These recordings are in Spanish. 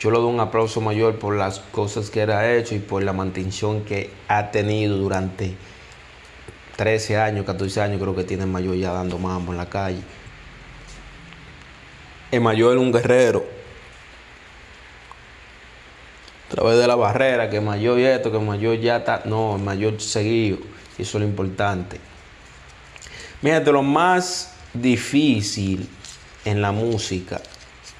Yo le doy un aplauso mayor por las cosas que él ha hecho y por la mantención que ha tenido durante 13 años, 14 años, creo que tiene el mayor ya dando mambo en la calle. El mayor es un guerrero. A través de la barrera, que mayor y esto, que mayor ya está. No, el mayor seguido. Eso es lo importante. Mira, de lo más difícil en la música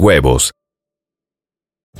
huevos.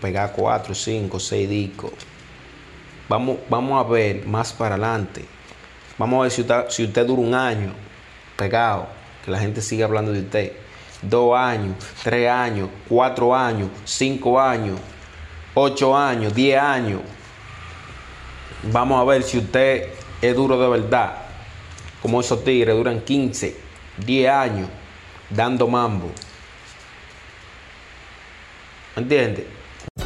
Pegar cuatro, cinco, seis discos. Vamos, vamos a ver más para adelante. Vamos a ver si usted, si usted dura un año pegado, que la gente siga hablando de usted. Dos años, tres años, cuatro años, cinco años, ocho años, diez años. Vamos a ver si usted es duro de verdad. Como esos tigres duran 15, 10 años dando mambo. అంతే అంతే.